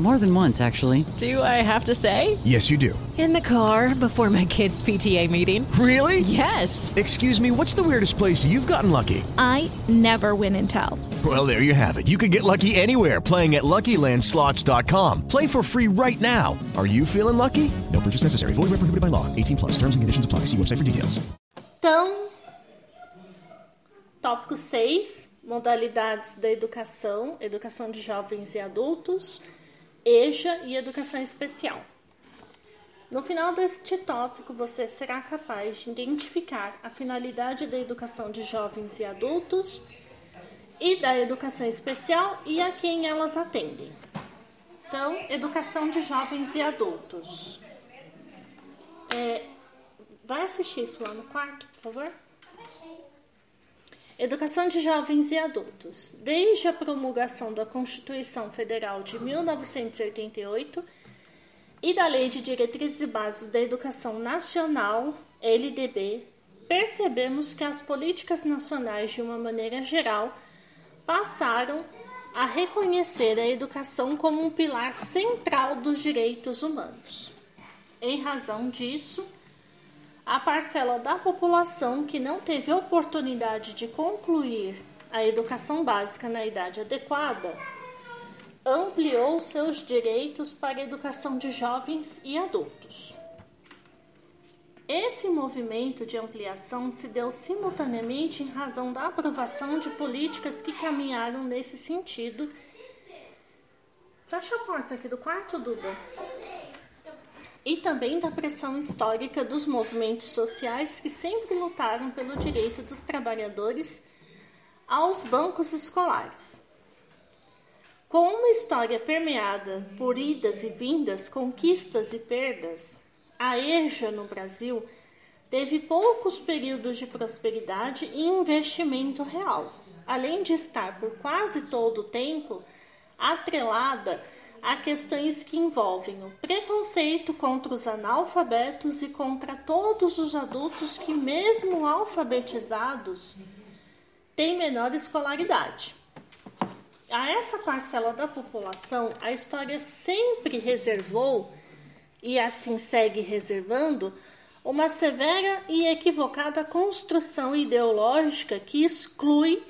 More than once, actually. Do I have to say? Yes, you do. In the car before my kids' PTA meeting. Really? Yes. Excuse me, what's the weirdest place you've gotten lucky? I never win and tell. Well, there you have it. You can get lucky anywhere playing at LuckyLandSlots.com. Play for free right now. Are you feeling lucky? No purchase necessary. Void where prohibited by law. 18 plus. Terms and conditions apply. See website for details. Então, tópico 6, modalidades da educação, educação de jovens e adultos, EJA e educação especial. No final deste tópico, você será capaz de identificar a finalidade da educação de jovens e adultos e da educação especial e a quem elas atendem. Então, educação de jovens e adultos. É, vai assistir isso lá no quarto, por favor? Educação de jovens e adultos. Desde a promulgação da Constituição Federal de 1988 e da Lei de Diretrizes e Bases da Educação Nacional, LDB, percebemos que as políticas nacionais, de uma maneira geral, passaram a reconhecer a educação como um pilar central dos direitos humanos. Em razão disso, a parcela da população que não teve oportunidade de concluir a educação básica na idade adequada ampliou seus direitos para a educação de jovens e adultos. Esse movimento de ampliação se deu simultaneamente em razão da aprovação de políticas que caminharam nesse sentido. Fecha a porta aqui do quarto, Duda. E também da pressão histórica dos movimentos sociais que sempre lutaram pelo direito dos trabalhadores aos bancos escolares. Com uma história permeada por idas e vindas, conquistas e perdas, a EJA no Brasil teve poucos períodos de prosperidade e investimento real, além de estar por quase todo o tempo atrelada a questões que envolvem o preconceito contra os analfabetos e contra todos os adultos que, mesmo alfabetizados, têm menor escolaridade. A essa parcela da população, a história sempre reservou e assim segue reservando, uma severa e equivocada construção ideológica que exclui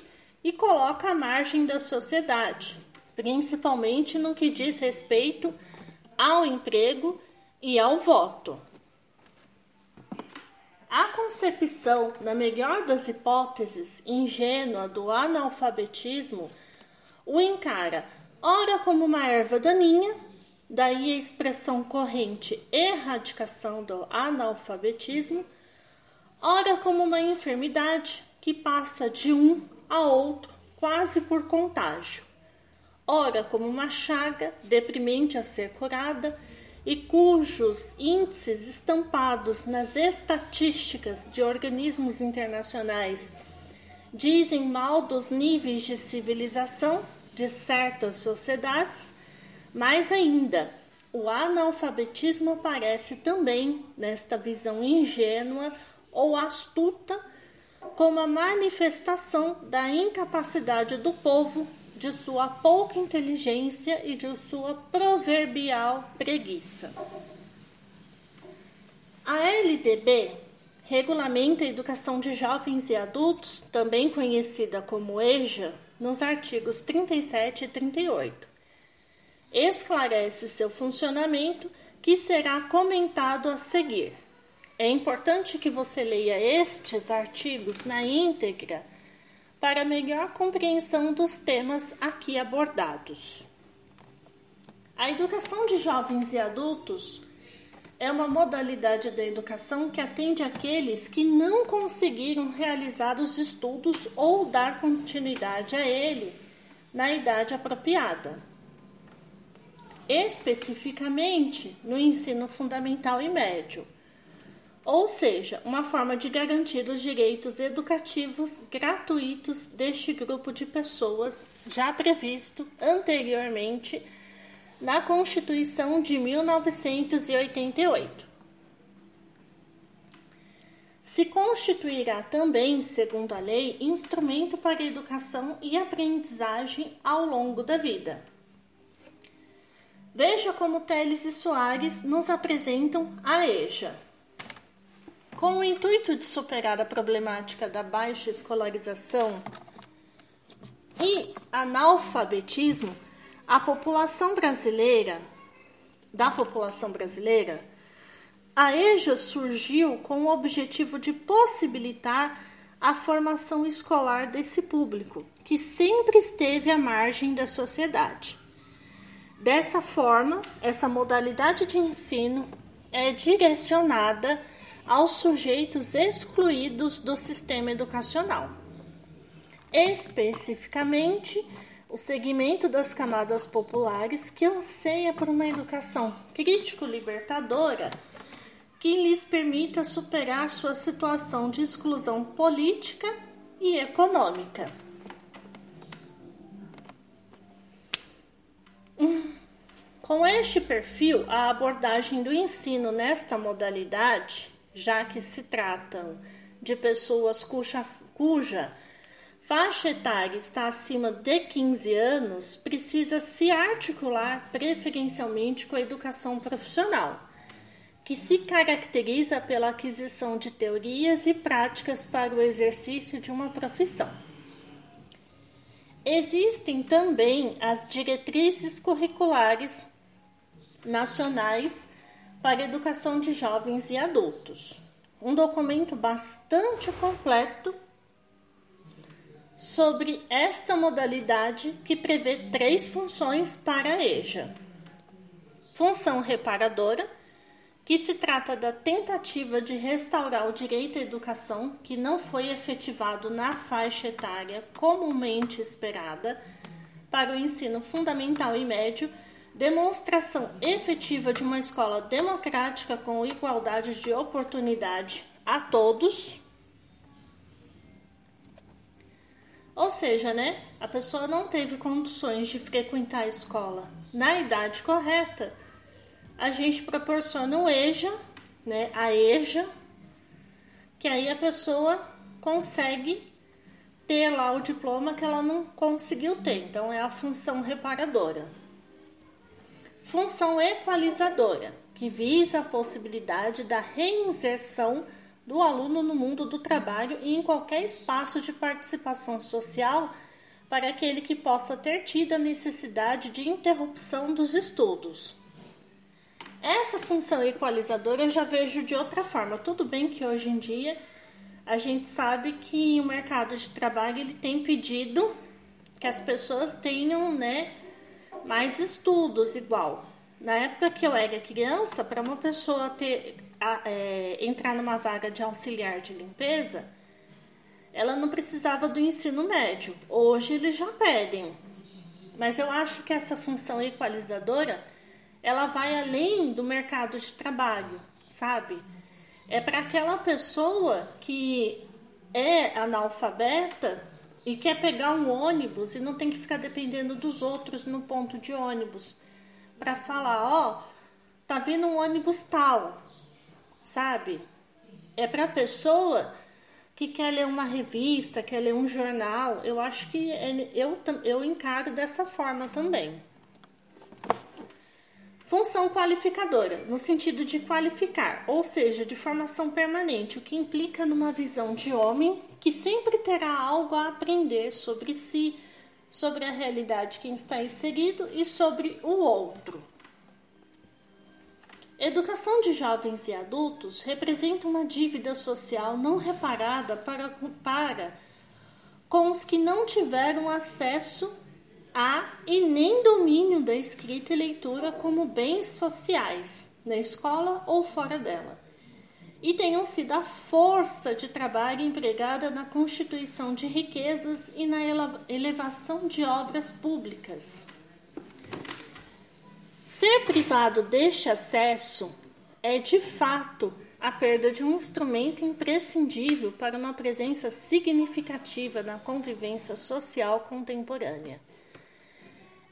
e coloca à margem da sociedade, principalmente no que diz respeito ao emprego e ao voto. A concepção, na melhor das hipóteses, ingênua do analfabetismo o encara ora como uma erva daninha daí a expressão corrente erradicação do analfabetismo, ora como uma enfermidade que passa de um a outro quase por contágio, ora como uma chaga deprimente a ser curada e cujos índices estampados nas estatísticas de organismos internacionais dizem mal dos níveis de civilização de certas sociedades mais ainda, o analfabetismo aparece também nesta visão ingênua ou astuta como a manifestação da incapacidade do povo, de sua pouca inteligência e de sua proverbial preguiça. A LDB regulamenta a educação de jovens e adultos, também conhecida como EJA, nos artigos 37 e 38 esclarece seu funcionamento, que será comentado a seguir. É importante que você leia estes artigos na íntegra para melhor compreensão dos temas aqui abordados. A educação de jovens e adultos é uma modalidade da educação que atende aqueles que não conseguiram realizar os estudos ou dar continuidade a ele na idade apropriada. Especificamente no ensino fundamental e médio, ou seja, uma forma de garantir os direitos educativos gratuitos deste grupo de pessoas já previsto anteriormente na Constituição de 1988. Se constituirá também, segundo a lei, instrumento para educação e aprendizagem ao longo da vida. Veja como Teles e Soares nos apresentam a EJA. Com o intuito de superar a problemática da baixa escolarização e analfabetismo, a população brasileira, da população brasileira, a EJA surgiu com o objetivo de possibilitar a formação escolar desse público, que sempre esteve à margem da sociedade. Dessa forma, essa modalidade de ensino é direcionada aos sujeitos excluídos do sistema educacional. Especificamente, o segmento das camadas populares que anseia por uma educação crítico-libertadora que lhes permita superar sua situação de exclusão política e econômica. Com este perfil, a abordagem do ensino nesta modalidade, já que se tratam de pessoas cuja, cuja faixa etária está acima de 15 anos precisa se articular preferencialmente com a educação profissional, que se caracteriza pela aquisição de teorias e práticas para o exercício de uma profissão. Existem também as diretrizes curriculares nacionais para educação de jovens e adultos, um documento bastante completo sobre esta modalidade que prevê três funções para a EJA. Função reparadora, que se trata da tentativa de restaurar o direito à educação que não foi efetivado na faixa etária comumente esperada para o ensino fundamental e médio, demonstração efetiva de uma escola democrática com igualdade de oportunidade a todos Ou seja, né, a pessoa não teve condições de frequentar a escola na idade correta, a gente proporciona o EJA, né, a EJA, que aí a pessoa consegue ter lá o diploma que ela não conseguiu ter. Então é a função reparadora. Função equalizadora, que visa a possibilidade da reinserção do aluno no mundo do trabalho e em qualquer espaço de participação social para aquele que possa ter tido a necessidade de interrupção dos estudos. Essa função equalizadora eu já vejo de outra forma. Tudo bem que hoje em dia a gente sabe que o mercado de trabalho ele tem pedido que as pessoas tenham, né, mais estudos igual. Na época que eu era criança, para uma pessoa ter a, é, entrar numa vaga de auxiliar de limpeza, ela não precisava do ensino médio. Hoje eles já pedem. Mas eu acho que essa função equalizadora, ela vai além do mercado de trabalho, sabe? É para aquela pessoa que é analfabeta e quer pegar um ônibus e não tem que ficar dependendo dos outros no ponto de ônibus para falar, ó, oh, tá vindo um ônibus tal, sabe? É para pessoa que quer ler uma revista, quer ler um jornal. Eu acho que é, eu, eu encaro dessa forma também. Função qualificadora, no sentido de qualificar, ou seja, de formação permanente, o que implica numa visão de homem que sempre terá algo a aprender sobre si, sobre a realidade que está inserido e sobre o outro. Educação de jovens e adultos representa uma dívida social não reparada para, para com os que não tiveram acesso a e nem domínio da escrita e leitura como bens sociais, na escola ou fora dela, e tenham sido a força de trabalho empregada na constituição de riquezas e na elevação de obras públicas. Ser privado deste acesso é, de fato, a perda de um instrumento imprescindível para uma presença significativa na convivência social contemporânea.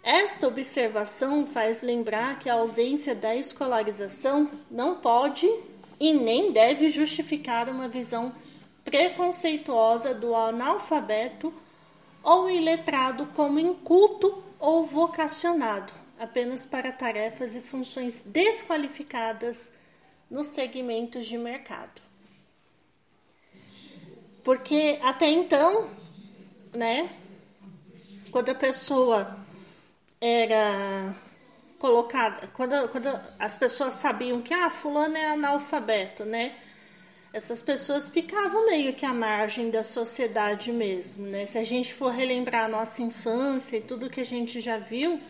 Esta observação faz lembrar que a ausência da escolarização não pode e nem deve justificar uma visão preconceituosa do analfabeto ou iletrado como inculto ou vocacionado, apenas para tarefas e funções desqualificadas nos segmentos de mercado. Porque até então, né, quando a pessoa era colocada, quando, quando as pessoas sabiam que ah, fulano é analfabeto, né? Essas pessoas ficavam meio que à margem da sociedade mesmo, né? Se a gente for relembrar a nossa infância e tudo que a gente já viu,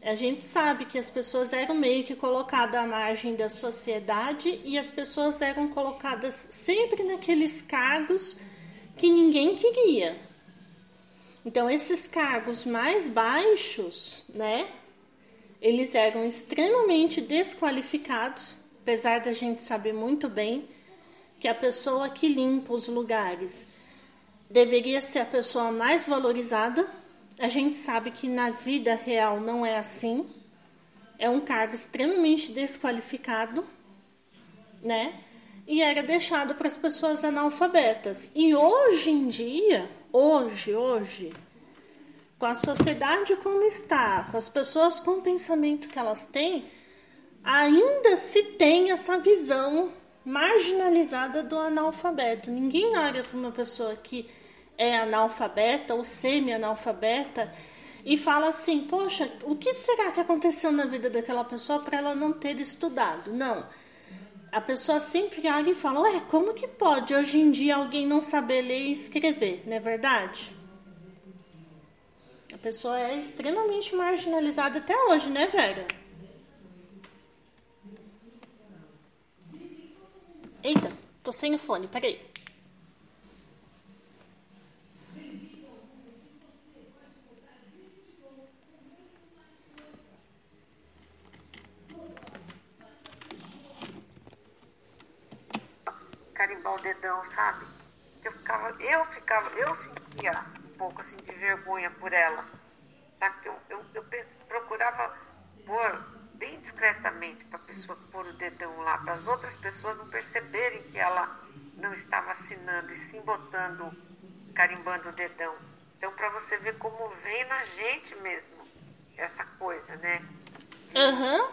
a gente sabe que as pessoas eram meio que colocadas à margem da sociedade e as pessoas eram colocadas sempre naqueles cargos que ninguém queria. Então, esses cargos mais baixos, né, eles eram extremamente desqualificados, apesar da gente saber muito bem que a pessoa que limpa os lugares deveria ser a pessoa mais valorizada a gente sabe que na vida real não é assim. É um cargo extremamente desqualificado, né? E era deixado para as pessoas analfabetas. E hoje em dia, hoje, hoje, com a sociedade como está, com as pessoas com o pensamento que elas têm, ainda se tem essa visão marginalizada do analfabeto. Ninguém olha para uma pessoa que é analfabeta ou semi-analfabeta e fala assim: Poxa, o que será que aconteceu na vida daquela pessoa para ela não ter estudado? Não. A pessoa sempre olha e fala: Ué, como que pode hoje em dia alguém não saber ler e escrever? Não é verdade? A pessoa é extremamente marginalizada até hoje, né, Vera? Eita, tô sem o fone, peraí. Carimbar o dedão, sabe? Eu ficava, eu ficava, eu sentia um pouco assim de vergonha por ela. Sabe? Eu, eu, eu procurava pôr bem discretamente para a pessoa pôr o dedão lá, para as outras pessoas não perceberem que ela não estava assinando e sim botando, carimbando o dedão. Então, para você ver como vem na gente mesmo essa coisa, né? De, uhum.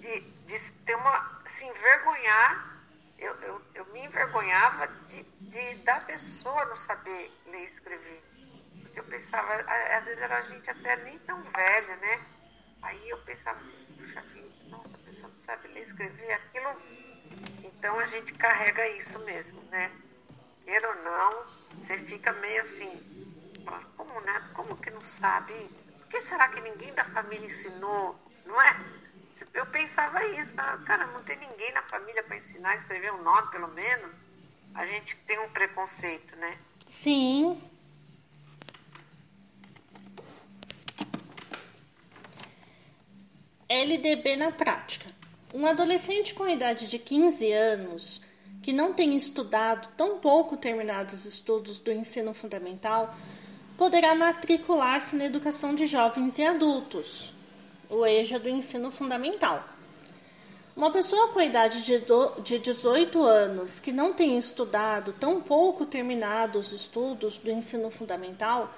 de, de ter uma. se envergonhar eu, eu, eu me envergonhava de, de da pessoa não saber ler e escrever. Eu pensava, às vezes era gente até nem tão velha, né? Aí eu pensava assim, puxa vida, nossa, a pessoa não sabe ler e escrever, aquilo. Então a gente carrega isso mesmo, né? Queira ou não, você fica meio assim, como, né? Como que não sabe? Por que será que ninguém da família ensinou? Não é? Eu pensava isso, cara, não tem ninguém na família para ensinar a escrever um nome, pelo menos. A gente tem um preconceito, né? Sim. LDB na prática. Um adolescente com a idade de 15 anos que não tem estudado, tão pouco terminado os estudos do ensino fundamental, poderá matricular-se na educação de jovens e adultos, o EJA do ensino fundamental. Uma pessoa com a idade de, do, de 18 anos que não tem estudado, tão pouco terminado os estudos do ensino fundamental,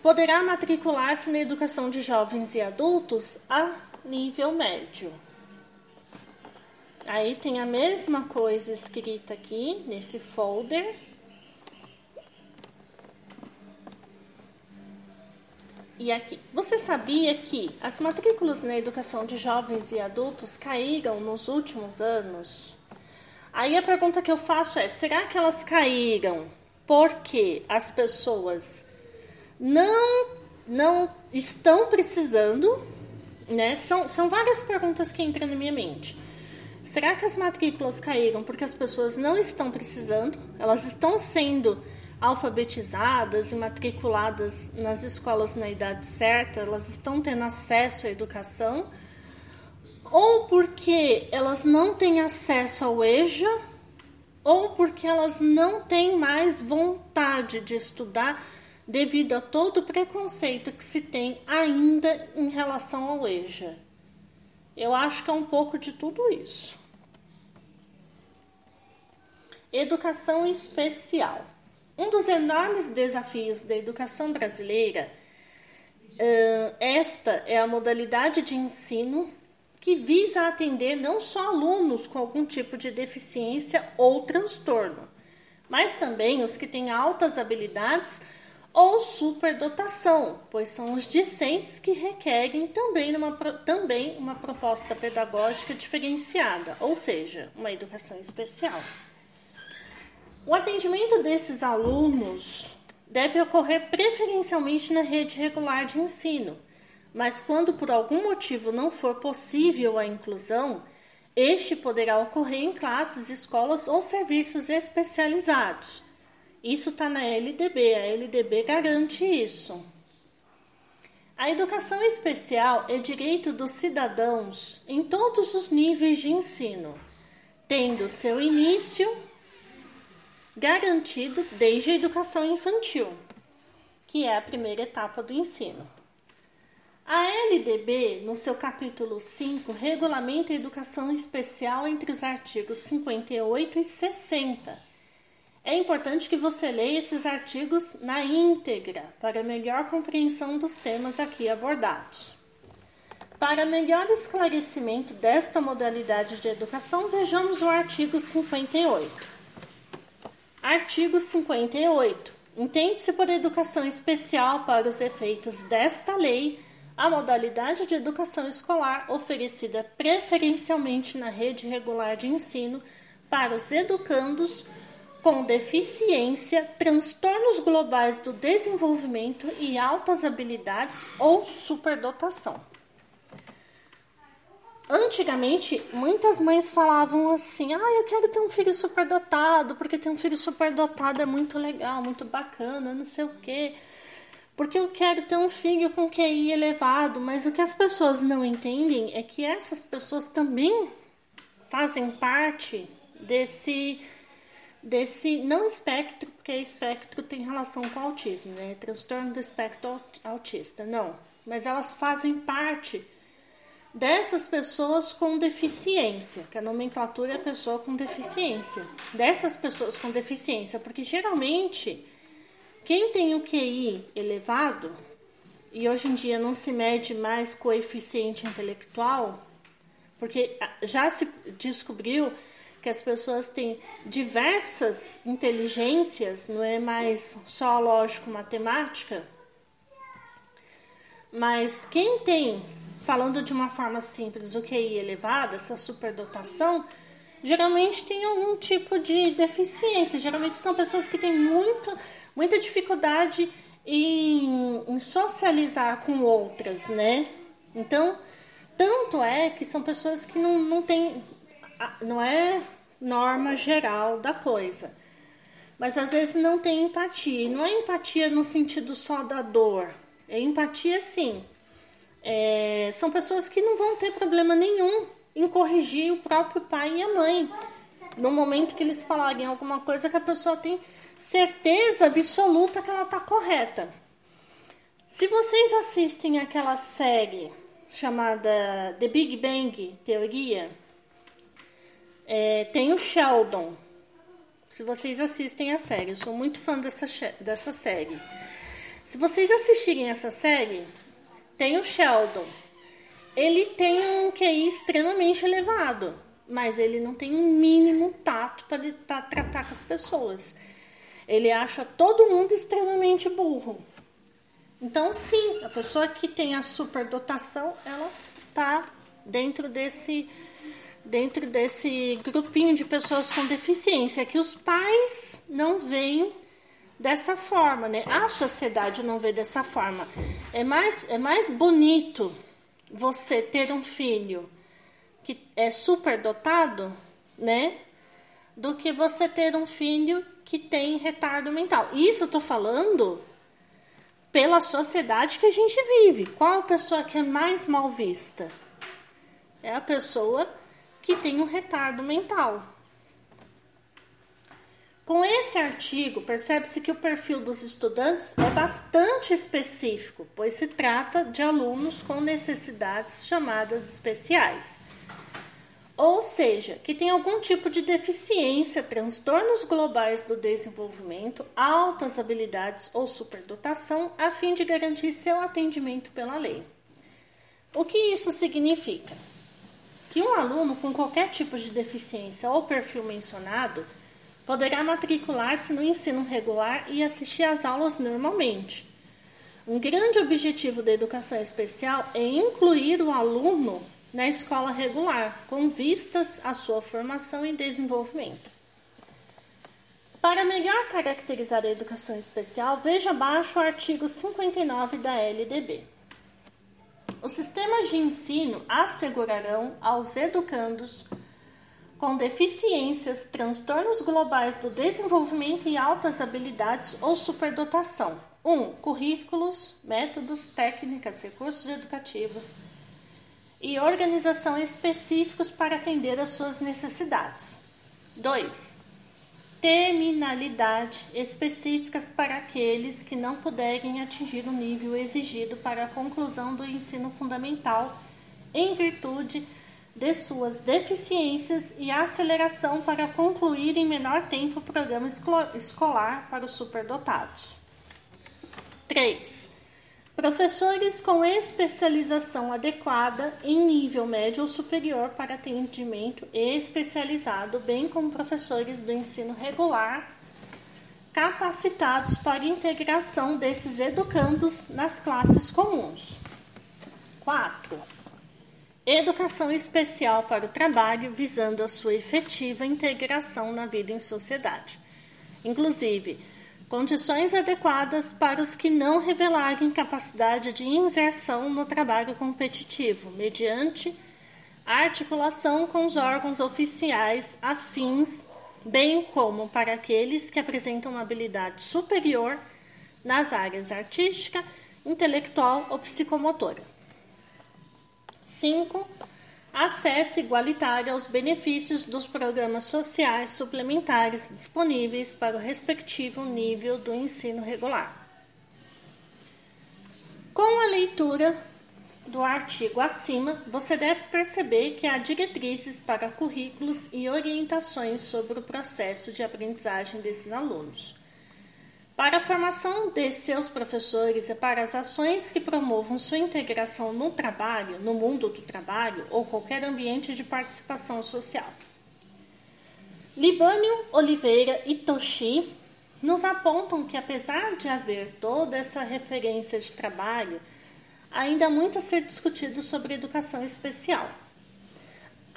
poderá matricular-se na educação de jovens e adultos a nível médio. Aí tem a mesma coisa escrita aqui nesse folder E aqui, você sabia que as matrículas na educação de jovens e adultos caíram nos últimos anos? Aí a pergunta que eu faço é: será que elas caíram porque as pessoas não não estão precisando né? São, são várias perguntas que entram na minha mente. Será que as matrículas caíram porque as pessoas não estão precisando? Elas estão sendo alfabetizadas e matriculadas nas escolas na idade certa? Elas estão tendo acesso à educação? Ou porque elas não têm acesso ao EJA? Ou porque elas não têm mais vontade de estudar devido a todo o preconceito que se tem ainda em relação ao EJA. Eu acho que é um pouco de tudo isso. Educação especial. Um dos enormes desafios da educação brasileira, esta é a modalidade de ensino que visa atender não só alunos com algum tipo de deficiência ou transtorno, mas também os que têm altas habilidades ou superdotação, pois são os discentes que requerem também uma, também uma proposta pedagógica diferenciada, ou seja, uma educação especial. O atendimento desses alunos deve ocorrer preferencialmente na rede regular de ensino, mas quando por algum motivo não for possível a inclusão, este poderá ocorrer em classes, escolas ou serviços especializados isso está na LDB, a LDB garante isso. A educação especial é direito dos cidadãos em todos os níveis de ensino, tendo seu início garantido desde a educação infantil, que é a primeira etapa do ensino. A LDB, no seu capítulo 5, regulamenta a educação especial entre os artigos 58 e 60 é importante que você leia esses artigos na íntegra para melhor compreensão dos temas aqui abordados. Para melhor esclarecimento desta modalidade de educação, vejamos o artigo 58. Artigo 58. Entende-se por educação especial para os efeitos desta lei a modalidade de educação escolar oferecida preferencialmente na rede regular de ensino para os educandos com deficiência, transtornos globais do desenvolvimento e altas habilidades ou superdotação. Antigamente, muitas mães falavam assim: "Ah, eu quero ter um filho superdotado, porque ter um filho superdotado é muito legal, muito bacana, não sei o quê. Porque eu quero ter um filho com QI elevado". Mas o que as pessoas não entendem é que essas pessoas também fazem parte desse desse não espectro, porque espectro tem relação com autismo, né? Transtorno do espectro autista, não. Mas elas fazem parte dessas pessoas com deficiência, que a nomenclatura é pessoa com deficiência. Dessas pessoas com deficiência, porque geralmente quem tem o QI elevado, e hoje em dia não se mede mais coeficiente intelectual, porque já se descobriu que as pessoas têm diversas inteligências, não é mais só lógico-matemática, mas quem tem, falando de uma forma simples, o QI elevado, essa superdotação, geralmente tem algum tipo de deficiência. Geralmente são pessoas que têm muito, muita dificuldade em, em socializar com outras, né? Então, tanto é que são pessoas que não, não têm, não é norma geral da coisa. Mas às vezes não tem empatia. E não é empatia no sentido só da dor. É empatia sim. É, são pessoas que não vão ter problema nenhum em corrigir o próprio pai e a mãe. No momento que eles falarem alguma coisa que a pessoa tem certeza absoluta que ela está correta. Se vocês assistem aquela série chamada The Big Bang Teoria, é, tem o Sheldon. Se vocês assistem a série, eu sou muito fã dessa, dessa série. Se vocês assistirem essa série, tem o Sheldon. Ele tem um QI extremamente elevado, mas ele não tem um mínimo tato para tratar com as pessoas. Ele acha todo mundo extremamente burro. Então, sim, a pessoa que tem a superdotação, ela tá dentro desse dentro desse grupinho de pessoas com deficiência, que os pais não veem dessa forma, né? A sociedade não vê dessa forma. É mais, é mais bonito você ter um filho que é superdotado, né? Do que você ter um filho que tem retardo mental. Isso eu tô falando pela sociedade que a gente vive. Qual a pessoa que é mais mal vista? É a pessoa que tem um retardo mental. Com esse artigo, percebe-se que o perfil dos estudantes é bastante específico, pois se trata de alunos com necessidades chamadas especiais. Ou seja, que tem algum tipo de deficiência, transtornos globais do desenvolvimento, altas habilidades ou superdotação, a fim de garantir seu atendimento pela lei. O que isso significa? Que um aluno com qualquer tipo de deficiência ou perfil mencionado poderá matricular-se no ensino regular e assistir às aulas normalmente. Um grande objetivo da educação especial é incluir o aluno na escola regular, com vistas à sua formação e desenvolvimento. Para melhor caracterizar a educação especial, veja abaixo o artigo 59 da LDB. Os sistemas de ensino assegurarão aos educandos com deficiências, transtornos globais do desenvolvimento e altas habilidades ou superdotação. 1. Um, currículos, métodos, técnicas, recursos educativos e organização específicos para atender às suas necessidades. 2. Terminalidade específicas para aqueles que não puderem atingir o nível exigido para a conclusão do ensino fundamental em virtude de suas deficiências e aceleração para concluir em menor tempo o programa escolar para os superdotados. 3. Professores com especialização adequada em nível médio ou superior para atendimento especializado, bem como professores do ensino regular capacitados para integração desses educandos nas classes comuns. 4 Educação especial para o trabalho, visando a sua efetiva integração na vida em sociedade. Inclusive, condições adequadas para os que não revelarem capacidade de inserção no trabalho competitivo, mediante articulação com os órgãos oficiais afins, bem como para aqueles que apresentam habilidade superior nas áreas artística, intelectual ou psicomotora. 5. Acesso igualitário aos benefícios dos programas sociais suplementares disponíveis para o respectivo nível do ensino regular. Com a leitura do artigo acima, você deve perceber que há diretrizes para currículos e orientações sobre o processo de aprendizagem desses alunos. Para a formação de seus professores e para as ações que promovam sua integração no trabalho, no mundo do trabalho ou qualquer ambiente de participação social. Libânio Oliveira e Toshi nos apontam que, apesar de haver toda essa referência de trabalho, ainda há muito a ser discutido sobre educação especial.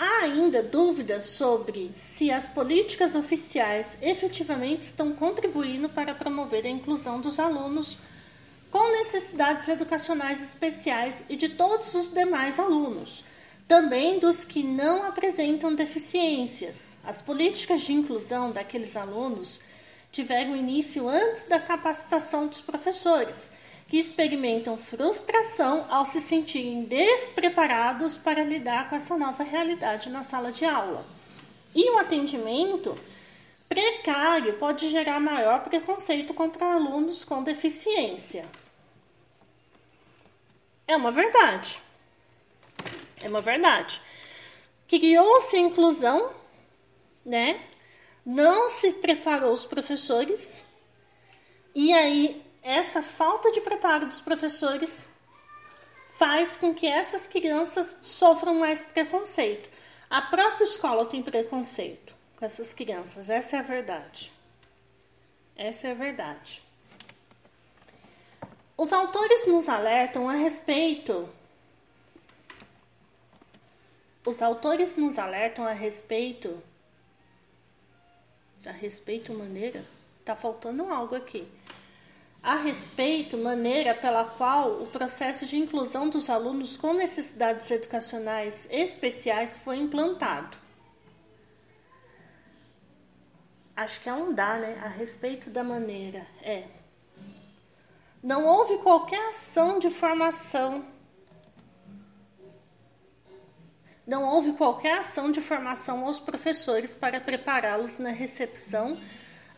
Há ainda dúvidas sobre se as políticas oficiais efetivamente estão contribuindo para promover a inclusão dos alunos com necessidades educacionais especiais e de todos os demais alunos, também dos que não apresentam deficiências. As políticas de inclusão daqueles alunos tiveram início antes da capacitação dos professores que experimentam frustração ao se sentirem despreparados para lidar com essa nova realidade na sala de aula. E o atendimento precário pode gerar maior preconceito contra alunos com deficiência. É uma verdade. É uma verdade. Criou-se a inclusão, né? Não se preparou os professores, e aí essa falta de preparo dos professores faz com que essas crianças sofram mais preconceito. A própria escola tem preconceito com essas crianças, essa é a verdade. Essa é a verdade. Os autores nos alertam a respeito. Os autores nos alertam a respeito. A respeito maneira? Tá faltando algo aqui a respeito maneira pela qual o processo de inclusão dos alunos com necessidades educacionais especiais foi implantado. Acho que é um dá, né? A respeito da maneira. É. Não houve qualquer ação de formação. Não houve qualquer ação de formação aos professores para prepará-los na recepção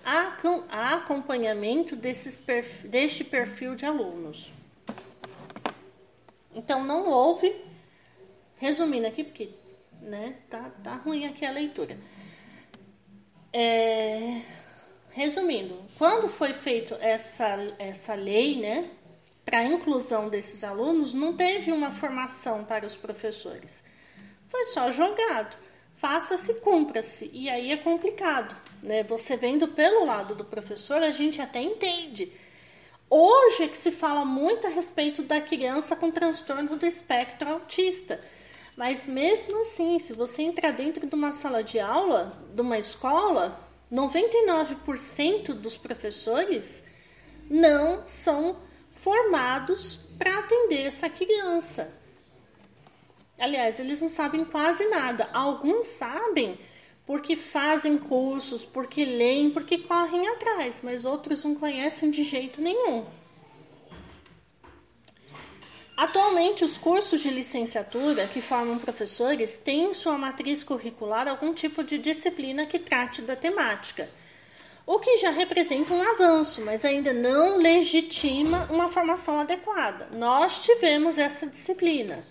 a acompanhamento perfil, deste perfil de alunos. Então, não houve, resumindo aqui, porque né, tá, tá ruim aqui a leitura. É, resumindo, quando foi feita essa, essa lei, né, para a inclusão desses alunos, não teve uma formação para os professores. Foi só jogado. Faça-se, cumpra-se. E aí é complicado. Né? Você vendo pelo lado do professor, a gente até entende. Hoje é que se fala muito a respeito da criança com transtorno do espectro autista. Mas mesmo assim, se você entrar dentro de uma sala de aula, de uma escola, 99% dos professores não são formados para atender essa criança. Aliás, eles não sabem quase nada. Alguns sabem porque fazem cursos, porque leem, porque correm atrás, mas outros não conhecem de jeito nenhum. Atualmente, os cursos de licenciatura que formam professores têm em sua matriz curricular algum tipo de disciplina que trate da temática, o que já representa um avanço, mas ainda não legitima uma formação adequada. Nós tivemos essa disciplina.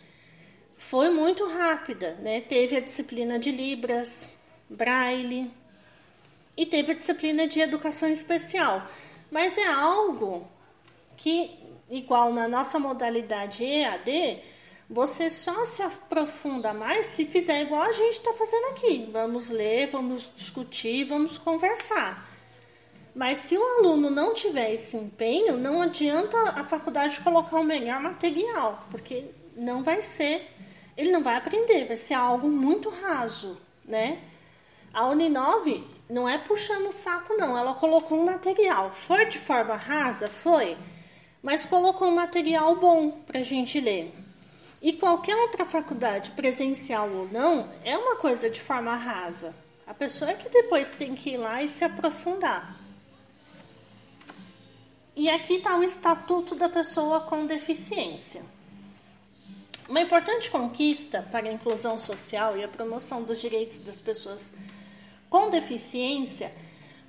Foi muito rápida, né? Teve a disciplina de Libras, braille e teve a disciplina de educação especial. Mas é algo que, igual na nossa modalidade EAD, você só se aprofunda mais se fizer igual a gente está fazendo aqui. Vamos ler, vamos discutir, vamos conversar. Mas se o aluno não tiver esse empenho, não adianta a faculdade colocar o melhor material, porque não vai ser, ele não vai aprender, vai ser algo muito raso, né? A Uninove não é puxando o saco, não. Ela colocou um material. Foi de forma rasa? Foi. Mas colocou um material bom para a gente ler. E qualquer outra faculdade, presencial ou não, é uma coisa de forma rasa. A pessoa é que depois tem que ir lá e se aprofundar. E aqui está o Estatuto da Pessoa com Deficiência. Uma importante conquista para a inclusão social e a promoção dos direitos das pessoas com deficiência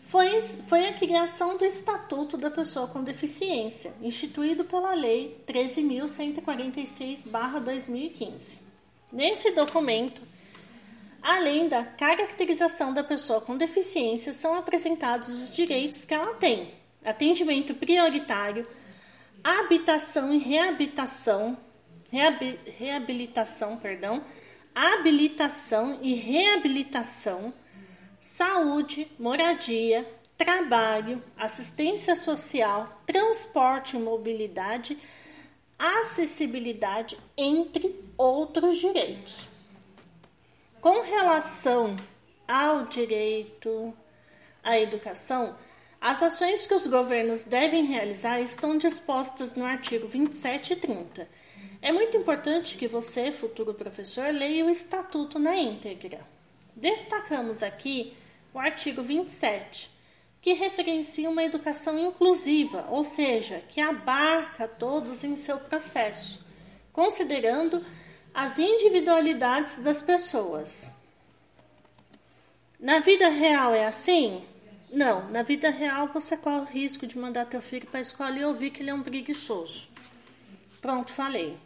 foi, foi a criação do Estatuto da Pessoa com Deficiência, instituído pela Lei 13.146-2015. Nesse documento, além da caracterização da pessoa com deficiência, são apresentados os direitos que ela tem: atendimento prioritário, habitação e reabilitação, reabi, reabilitação, perdão, habilitação e reabilitação saúde, moradia, trabalho, assistência social, transporte e mobilidade, acessibilidade, entre outros direitos. Com relação ao direito à educação, as ações que os governos devem realizar estão dispostas no artigo 27 e 30. É muito importante que você, futuro professor, leia o estatuto na íntegra. Destacamos aqui o artigo 27, que referencia uma educação inclusiva, ou seja, que abarca todos em seu processo, considerando as individualidades das pessoas. Na vida real é assim? Não, na vida real você corre o risco de mandar teu filho para a escola e ouvir que ele é um preguiçoso. Pronto, falei.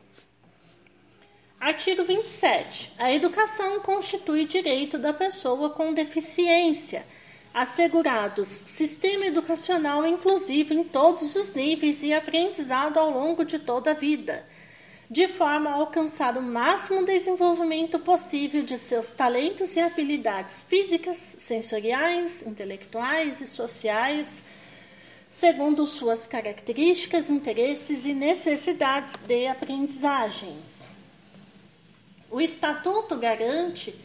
Artigo 27. A educação constitui direito da pessoa com deficiência, assegurados sistema educacional inclusivo em todos os níveis e aprendizado ao longo de toda a vida, de forma a alcançar o máximo desenvolvimento possível de seus talentos e habilidades físicas, sensoriais, intelectuais e sociais, segundo suas características, interesses e necessidades de aprendizagens. O estatuto garante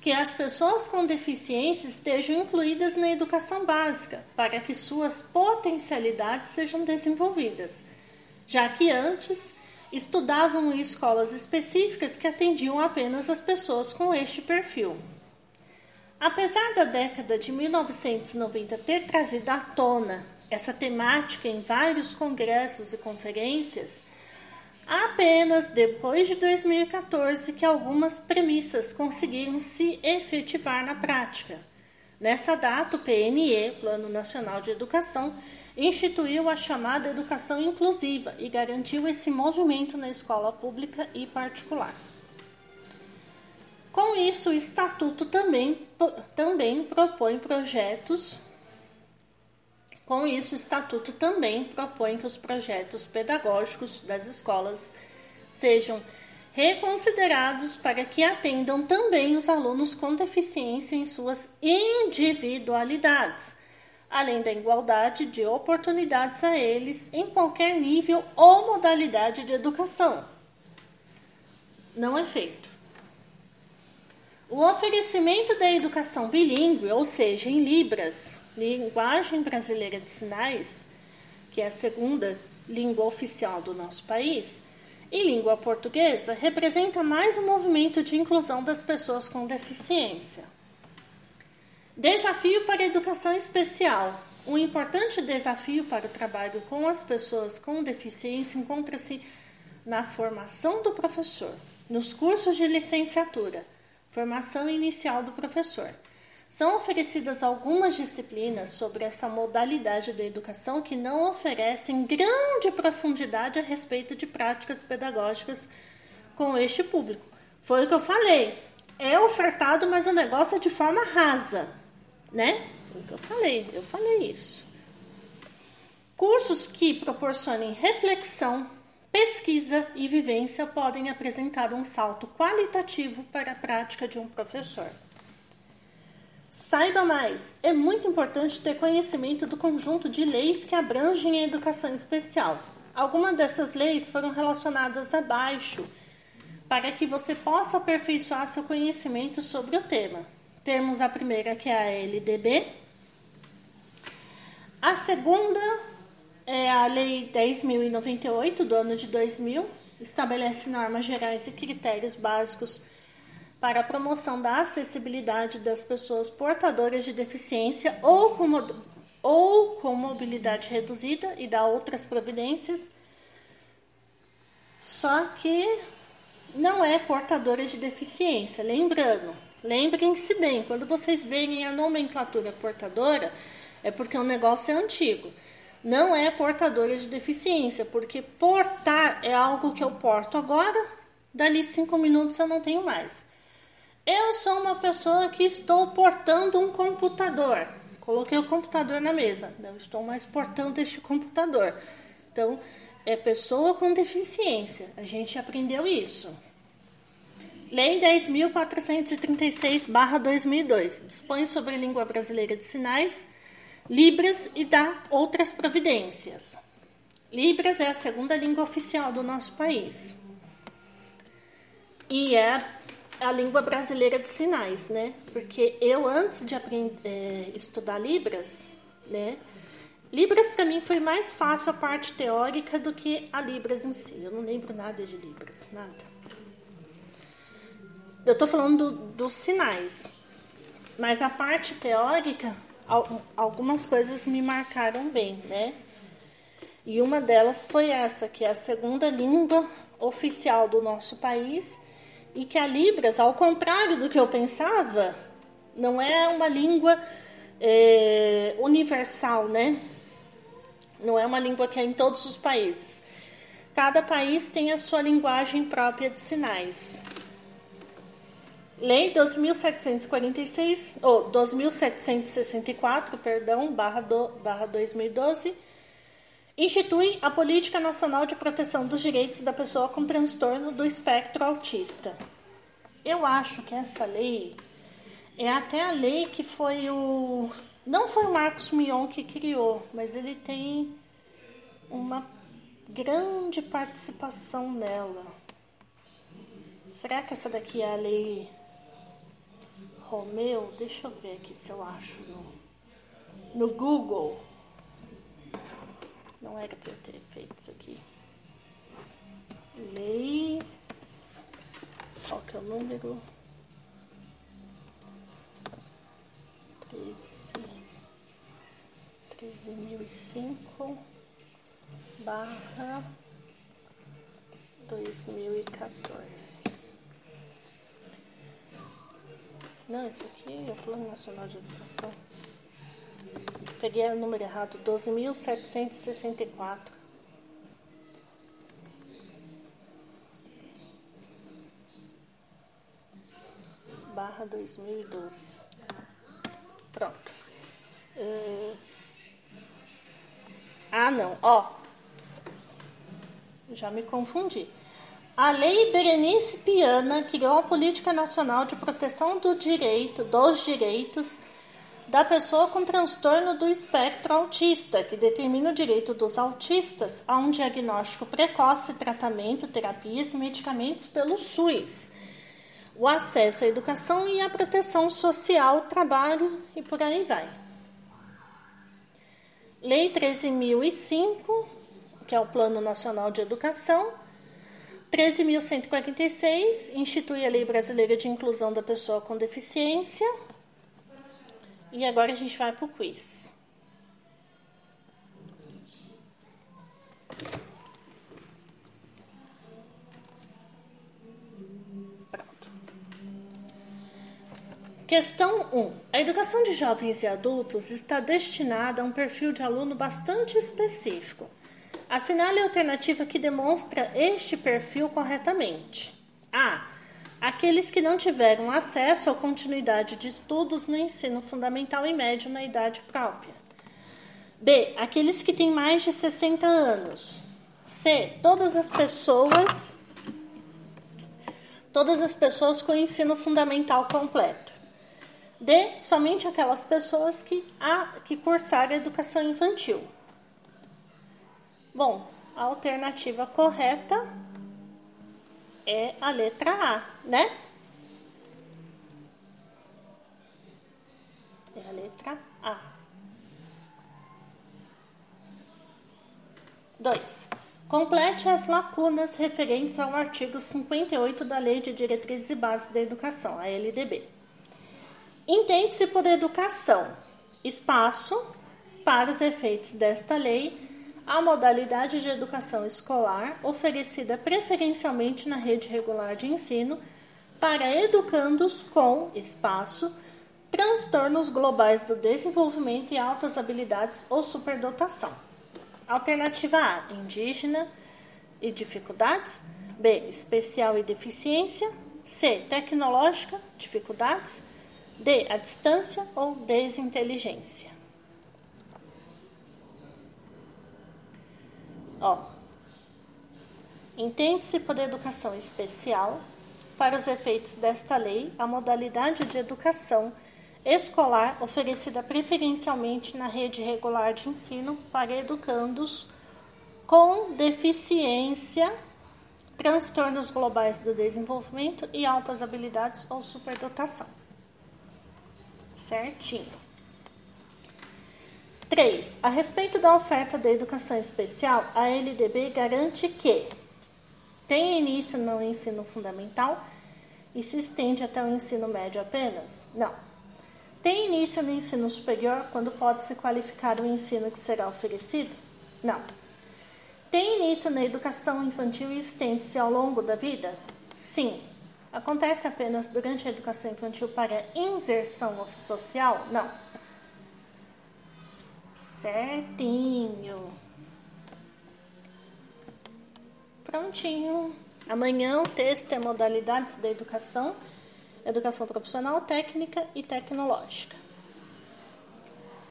que as pessoas com deficiência estejam incluídas na educação básica, para que suas potencialidades sejam desenvolvidas, já que antes estudavam em escolas específicas que atendiam apenas as pessoas com este perfil. Apesar da década de 1990 ter trazido à tona essa temática em vários congressos e conferências, apenas depois de 2014 que algumas premissas conseguiram se efetivar na prática. Nessa data, o PNE, Plano Nacional de Educação, instituiu a chamada educação inclusiva e garantiu esse movimento na escola pública e particular. Com isso, o Estatuto também, também propõe projetos. Com isso, o Estatuto também propõe que os projetos pedagógicos das escolas sejam reconsiderados para que atendam também os alunos com deficiência em suas individualidades, além da igualdade de oportunidades a eles em qualquer nível ou modalidade de educação. Não é feito. O oferecimento da educação bilíngue, ou seja, em Libras, linguagem brasileira de sinais, que é a segunda língua oficial do nosso país, e língua portuguesa, representa mais um movimento de inclusão das pessoas com deficiência. Desafio para a educação especial. Um importante desafio para o trabalho com as pessoas com deficiência encontra-se na formação do professor, nos cursos de licenciatura Formação inicial do professor. São oferecidas algumas disciplinas sobre essa modalidade da educação que não oferecem grande profundidade a respeito de práticas pedagógicas com este público. Foi o que eu falei. É ofertado, mas o negócio é de forma rasa, né? Foi o que eu falei. Eu falei isso. Cursos que proporcionem reflexão, pesquisa e vivência podem apresentar um salto qualitativo para a prática de um professor. Saiba mais! É muito importante ter conhecimento do conjunto de leis que abrangem a educação especial. Algumas dessas leis foram relacionadas abaixo para que você possa aperfeiçoar seu conhecimento sobre o tema. Temos a primeira, que é a LDB, a segunda é a Lei 10.098 do ano de 2000 estabelece normas gerais e critérios básicos para a promoção da acessibilidade das pessoas portadoras de deficiência ou com, ou com mobilidade reduzida e dá outras providências. Só que não é portadora de deficiência. Lembrando, lembrem-se bem, quando vocês verem a nomenclatura portadora, é porque o negócio é antigo não é portadora de deficiência, porque portar é algo que eu porto agora, dali cinco minutos eu não tenho mais. Eu sou uma pessoa que estou portando um computador. Coloquei o computador na mesa, não estou mais portando este computador. Então, é pessoa com deficiência. A gente aprendeu isso. Lei 10.436-2002 dispõe sobre a língua brasileira de sinais Libras e dá outras providências. Libras é a segunda língua oficial do nosso país. E é a língua brasileira de sinais, né? Porque eu, antes de aprender, é, estudar Libras, né? Libras para mim foi mais fácil a parte teórica do que a Libras em si. Eu não lembro nada de Libras, nada. Eu estou falando do, dos sinais. Mas a parte teórica algumas coisas me marcaram bem, né? E uma delas foi essa, que é a segunda língua oficial do nosso país e que a Libras, ao contrário do que eu pensava, não é uma língua é, universal, né? Não é uma língua que é em todos os países. Cada país tem a sua linguagem própria de sinais. Lei 2746, ou 2764, perdão, barra, do, barra 2012, institui a Política Nacional de Proteção dos Direitos da Pessoa com Transtorno do Espectro Autista. Eu acho que essa lei é até a lei que foi o. Não foi o Marcos Mion que criou, mas ele tem uma grande participação nela. Será que essa daqui é a lei Romeu, deixa eu ver aqui se eu acho no, no Google. Não era para eu ter feito isso aqui. Lei. Qual que é o número? 13. 13.005 barra 2014. Não, esse aqui é o Plano Nacional de Educação. Peguei o número errado, 12.764. Barra 2012. Pronto. Hum. Ah, não, ó. Já me confundi. A Lei Berenice Piana criou a Política Nacional de Proteção do Direito, dos Direitos da pessoa com transtorno do espectro autista, que determina o direito dos autistas a um diagnóstico precoce, tratamento, terapias e medicamentos pelo SUS, o acesso à educação e à proteção social, trabalho e por aí vai. Lei 13.005, que é o Plano Nacional de Educação, 13.146 institui a Lei Brasileira de Inclusão da Pessoa com Deficiência. E agora a gente vai para o quiz. Pronto. Questão 1. A educação de jovens e adultos está destinada a um perfil de aluno bastante específico Assinale a alternativa que demonstra este perfil corretamente. A. Aqueles que não tiveram acesso à continuidade de estudos no ensino fundamental e médio na idade própria. B. Aqueles que têm mais de 60 anos. C. Todas as pessoas todas as pessoas com ensino fundamental completo. D. Somente aquelas pessoas que, a, que cursaram a educação infantil. Bom, a alternativa correta é a letra A, né? É a letra A. 2. Complete as lacunas referentes ao artigo 58 da Lei de Diretrizes e Bases da Educação, a LDB. Entende-se por educação espaço para os efeitos desta lei a modalidade de educação escolar oferecida preferencialmente na rede regular de ensino para educandos com espaço, transtornos globais do desenvolvimento e altas habilidades ou superdotação. Alternativa A: indígena e dificuldades. B: especial e deficiência. C: tecnológica, dificuldades. D: a distância ou desinteligência. Ó, entende-se por educação especial, para os efeitos desta lei, a modalidade de educação escolar oferecida preferencialmente na rede regular de ensino para educandos com deficiência, transtornos globais do desenvolvimento e altas habilidades ou superdotação. Certinho. 3. A respeito da oferta da educação especial, a LDB garante que tem início no ensino fundamental e se estende até o ensino médio apenas? Não. Tem início no ensino superior quando pode se qualificar o ensino que será oferecido? Não. Tem início na educação infantil e estende-se ao longo da vida? Sim. Acontece apenas durante a educação infantil para inserção social? Não. Certinho. Prontinho. Amanhã o texto é modalidades da educação, educação profissional, técnica e tecnológica.